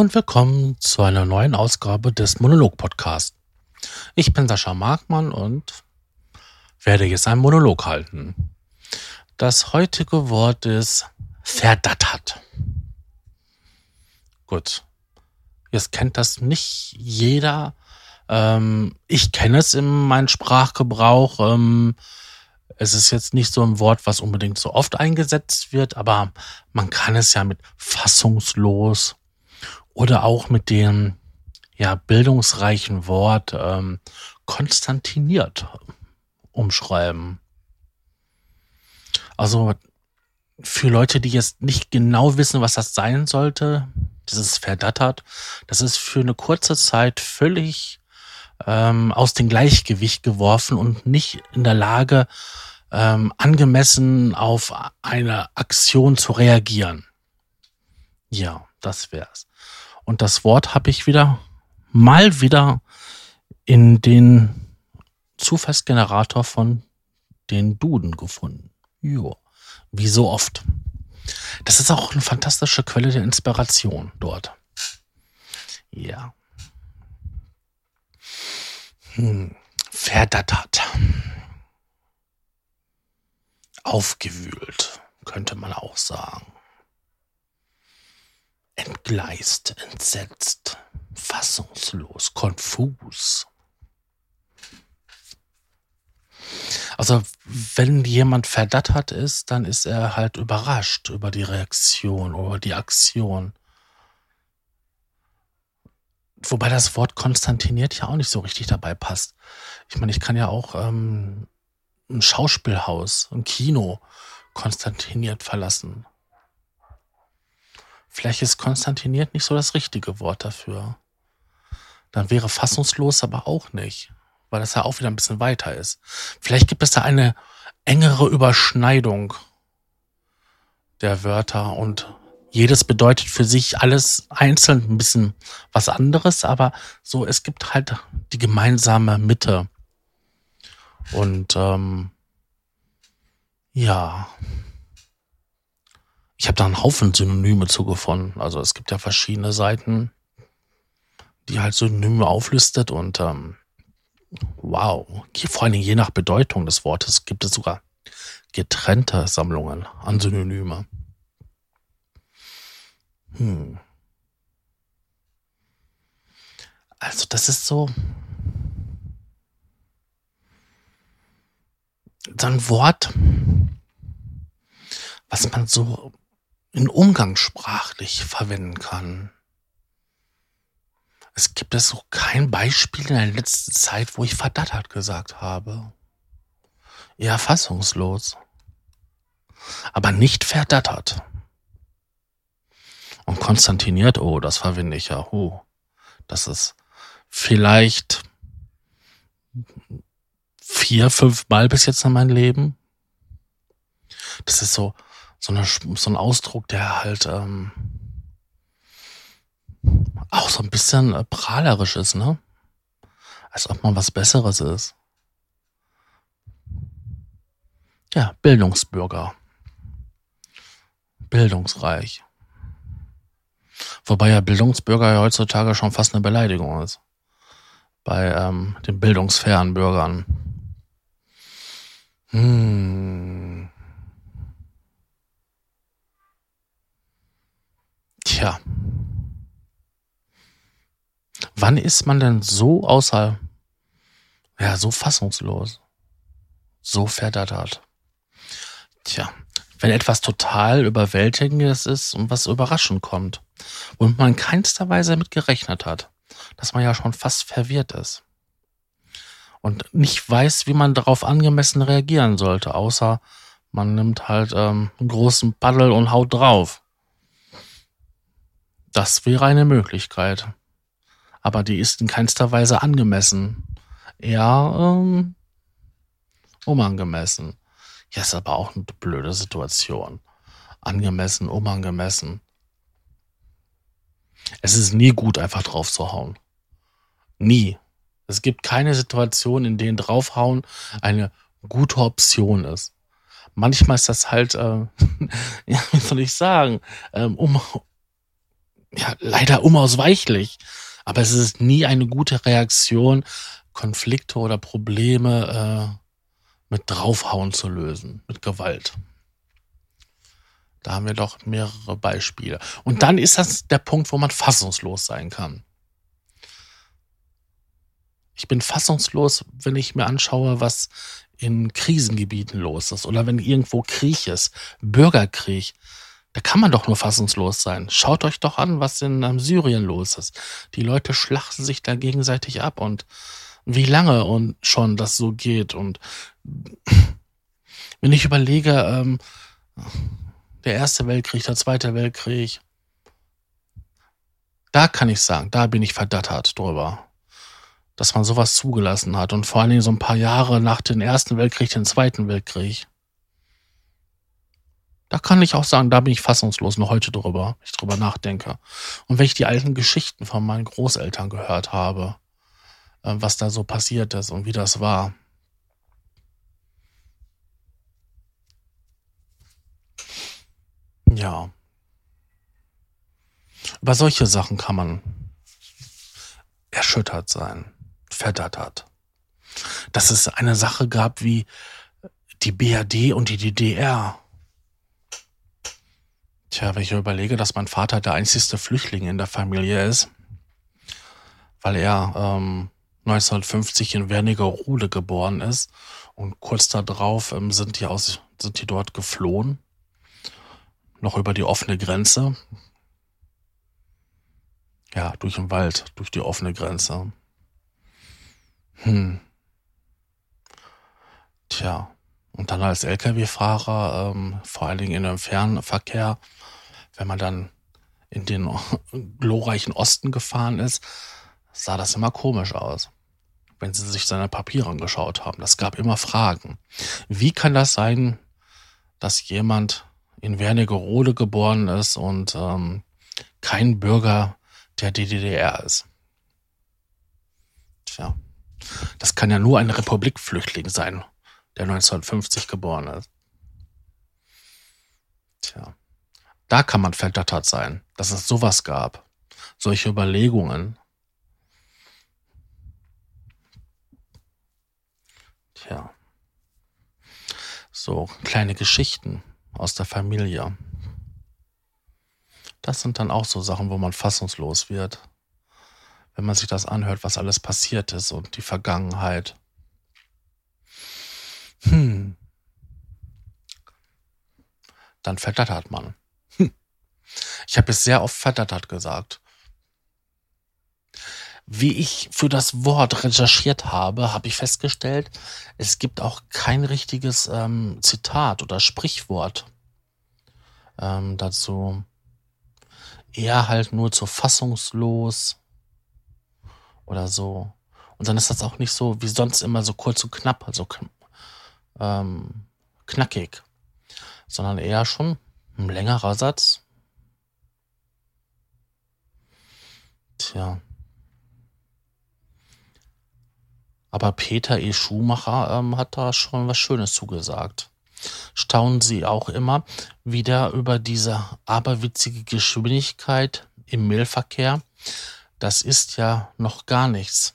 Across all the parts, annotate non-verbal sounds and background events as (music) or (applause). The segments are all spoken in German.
und willkommen zu einer neuen Ausgabe des Monolog-Podcasts. Ich bin Sascha Markmann und werde jetzt einen Monolog halten. Das heutige Wort ist verdattert. Gut. Jetzt kennt das nicht jeder. Ähm, ich kenne es in meinem Sprachgebrauch. Ähm, es ist jetzt nicht so ein Wort, was unbedingt so oft eingesetzt wird, aber man kann es ja mit fassungslos oder auch mit dem ja, bildungsreichen Wort ähm, konstantiniert umschreiben. Also für Leute, die jetzt nicht genau wissen, was das sein sollte, dieses verdattert, das ist für eine kurze Zeit völlig ähm, aus dem Gleichgewicht geworfen und nicht in der Lage, ähm, angemessen auf eine Aktion zu reagieren. Ja, das wär's. Und das Wort habe ich wieder mal wieder in den Zufallsgenerator von den Duden gefunden. Jo, wie so oft. Das ist auch eine fantastische Quelle der Inspiration dort. Ja. Hm. Verdattert. Aufgewühlt, könnte man auch sagen entgleist, entsetzt, fassungslos, konfus. Also wenn jemand verdattert ist, dann ist er halt überrascht über die Reaktion oder die Aktion. Wobei das Wort konstantiniert ja auch nicht so richtig dabei passt. Ich meine, ich kann ja auch ähm, ein Schauspielhaus, ein Kino konstantiniert verlassen. Vielleicht ist konstantiniert nicht so das richtige Wort dafür. Dann wäre fassungslos aber auch nicht, weil das ja auch wieder ein bisschen weiter ist. Vielleicht gibt es da eine engere Überschneidung der Wörter und jedes bedeutet für sich alles einzeln ein bisschen was anderes, aber so, es gibt halt die gemeinsame Mitte. Und ähm, ja, ich habe da einen Haufen Synonyme zugefunden. Also es gibt ja verschiedene Seiten, die halt Synonyme auflistet und ähm, wow, vor allen Dingen je nach Bedeutung des Wortes gibt es sogar getrennte Sammlungen an Synonyme. Hm. Also das ist so so ein Wort, was man so in umgangssprachlich verwenden kann. Es gibt es so kein Beispiel in der letzten Zeit, wo ich verdattert gesagt habe. Eher fassungslos. Aber nicht verdattert. Und konstantiniert, oh, das verwende ich ja. Oh, das ist vielleicht vier, fünf Mal bis jetzt in meinem Leben. Das ist so, so, eine, so ein Ausdruck, der halt ähm, auch so ein bisschen äh, prahlerisch ist, ne? Als ob man was Besseres ist. Ja, Bildungsbürger. Bildungsreich. Wobei ja Bildungsbürger ja heutzutage schon fast eine Beleidigung ist. Bei ähm, den bildungsfernen Bürgern. Hm. Tja. Wann ist man denn so außer, ja, so fassungslos? So verdattert? Tja, wenn etwas total überwältigendes ist und was überraschend kommt und man keinster Weise damit gerechnet hat, dass man ja schon fast verwirrt ist und nicht weiß, wie man darauf angemessen reagieren sollte, außer man nimmt halt ähm, einen großen Paddel und haut drauf. Das wäre eine Möglichkeit. Aber die ist in keinster Weise angemessen. Eher ähm, unangemessen. Ja, ist aber auch eine blöde Situation. Angemessen, unangemessen. Es ist nie gut, einfach drauf zu hauen. Nie. Es gibt keine Situation, in denen draufhauen eine gute Option ist. Manchmal ist das halt, äh, (laughs) ja, wie soll ich sagen, ähm, um, ja leider unausweichlich. Aber es ist nie eine gute Reaktion, Konflikte oder Probleme äh, mit draufhauen zu lösen, mit Gewalt. Da haben wir doch mehrere Beispiele. Und dann ist das der Punkt, wo man fassungslos sein kann. Ich bin fassungslos, wenn ich mir anschaue, was in Krisengebieten los ist oder wenn irgendwo Krieg ist, Bürgerkrieg. Da kann man doch nur fassungslos sein. Schaut euch doch an, was in um, Syrien los ist. Die Leute schlachten sich da gegenseitig ab und wie lange und schon das so geht. Und wenn ich überlege, ähm, der Erste Weltkrieg, der Zweite Weltkrieg, da kann ich sagen, da bin ich verdattert drüber, dass man sowas zugelassen hat. Und vor allen Dingen so ein paar Jahre nach dem Ersten Weltkrieg, den Zweiten Weltkrieg. Da kann ich auch sagen, da bin ich fassungslos noch heute drüber, wenn ich drüber nachdenke. Und wenn ich die alten Geschichten von meinen Großeltern gehört habe, äh, was da so passiert ist und wie das war. Ja. Über solche Sachen kann man erschüttert sein, verdattert. Dass es eine Sache gab wie die BRD und die DDR. Tja, wenn ich überlege, dass mein Vater der einzigste Flüchtling in der Familie ist, weil er ähm, 1950 in Wernigerode geboren ist und kurz darauf ähm, sind die aus, sind die dort geflohen noch über die offene Grenze. Ja, durch den Wald, durch die offene Grenze. Hm. Tja, und dann als Lkw-Fahrer, ähm, vor allen Dingen in dem Fernverkehr, wenn man dann in den glorreichen Osten gefahren ist, sah das immer komisch aus, wenn sie sich seine Papiere angeschaut haben. Das gab immer Fragen. Wie kann das sein, dass jemand in Wernigerode geboren ist und ähm, kein Bürger der DDR ist. Tja, das kann ja nur ein Republikflüchtling sein, der 1950 geboren ist. Tja, da kann man verdattert sein, dass es sowas gab. Solche Überlegungen. Tja. So, kleine Geschichten aus der Familie. Das sind dann auch so Sachen, wo man fassungslos wird, wenn man sich das anhört, was alles passiert ist und die Vergangenheit. Hm. Dann verdattert man. Hm. Ich habe es sehr oft verdattert gesagt. Wie ich für das Wort recherchiert habe, habe ich festgestellt, es gibt auch kein richtiges ähm, Zitat oder Sprichwort ähm, dazu. Eher halt nur zu fassungslos oder so. Und dann ist das auch nicht so wie sonst immer so kurz und knapp, also ähm, knackig, sondern eher schon ein längerer Satz. Tja. Aber Peter E. Schumacher ähm, hat da schon was Schönes zugesagt. Staunen Sie auch immer wieder über diese aberwitzige Geschwindigkeit im Mailverkehr? Das ist ja noch gar nichts.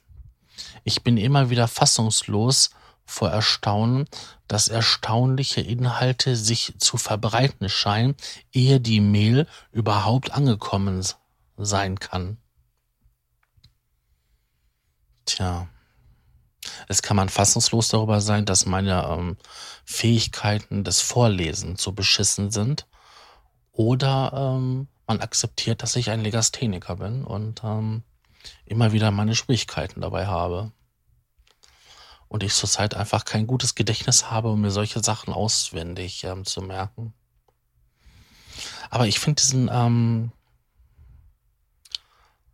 Ich bin immer wieder fassungslos vor Erstaunen, dass erstaunliche Inhalte sich zu verbreiten scheinen, ehe die Mail überhaupt angekommen sein kann. Tja. Es kann man fassungslos darüber sein, dass meine ähm, Fähigkeiten des Vorlesens so beschissen sind. Oder ähm, man akzeptiert, dass ich ein Legastheniker bin und ähm, immer wieder meine Schwierigkeiten dabei habe. Und ich zurzeit einfach kein gutes Gedächtnis habe, um mir solche Sachen auswendig ähm, zu merken. Aber ich finde diesen ähm,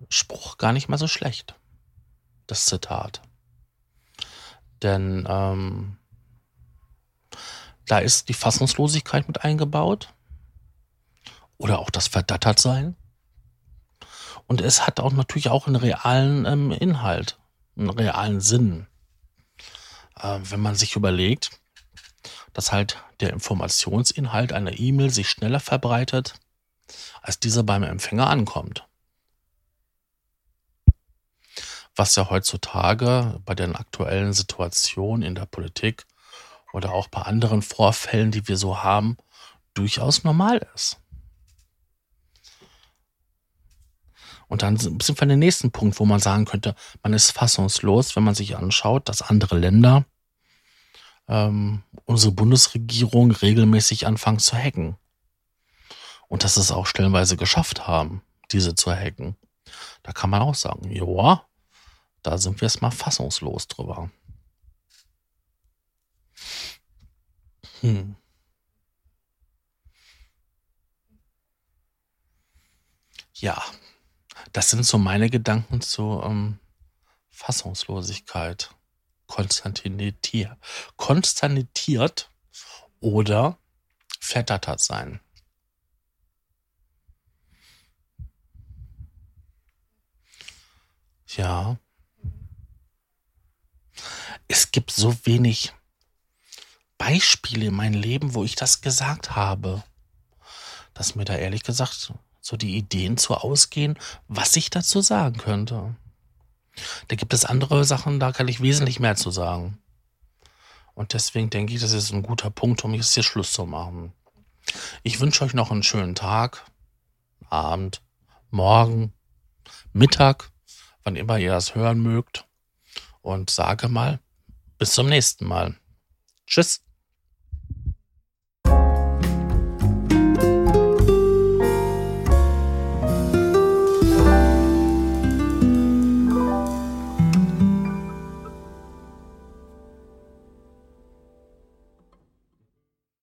Spruch gar nicht mal so schlecht. Das Zitat. Denn ähm, da ist die Fassungslosigkeit mit eingebaut oder auch das Verdattertsein. Und es hat auch natürlich auch einen realen ähm, Inhalt, einen realen Sinn. Äh, wenn man sich überlegt, dass halt der Informationsinhalt einer E-Mail sich schneller verbreitet, als dieser beim Empfänger ankommt. was ja heutzutage bei den aktuellen Situationen in der Politik oder auch bei anderen Vorfällen, die wir so haben, durchaus normal ist. Und dann sind wir an den nächsten Punkt, wo man sagen könnte, man ist fassungslos, wenn man sich anschaut, dass andere Länder ähm, unsere Bundesregierung regelmäßig anfangen zu hacken. Und dass es auch stellenweise geschafft haben, diese zu hacken. Da kann man auch sagen, ja, da sind wir jetzt mal fassungslos drüber. Hm. Ja, das sind so meine Gedanken zu ähm, Fassungslosigkeit. Konstantiniert, konstantiniert oder verdattert sein. Ja. Es gibt so wenig Beispiele in meinem Leben, wo ich das gesagt habe, dass mir da ehrlich gesagt so die Ideen zu ausgehen, was ich dazu sagen könnte. Da gibt es andere Sachen, da kann ich wesentlich mehr zu sagen. Und deswegen denke ich, das ist ein guter Punkt, um jetzt hier Schluss zu machen. Ich wünsche euch noch einen schönen Tag, Abend, Morgen, Mittag, wann immer ihr das hören mögt. Und sage mal, bis zum nächsten Mal. Tschüss.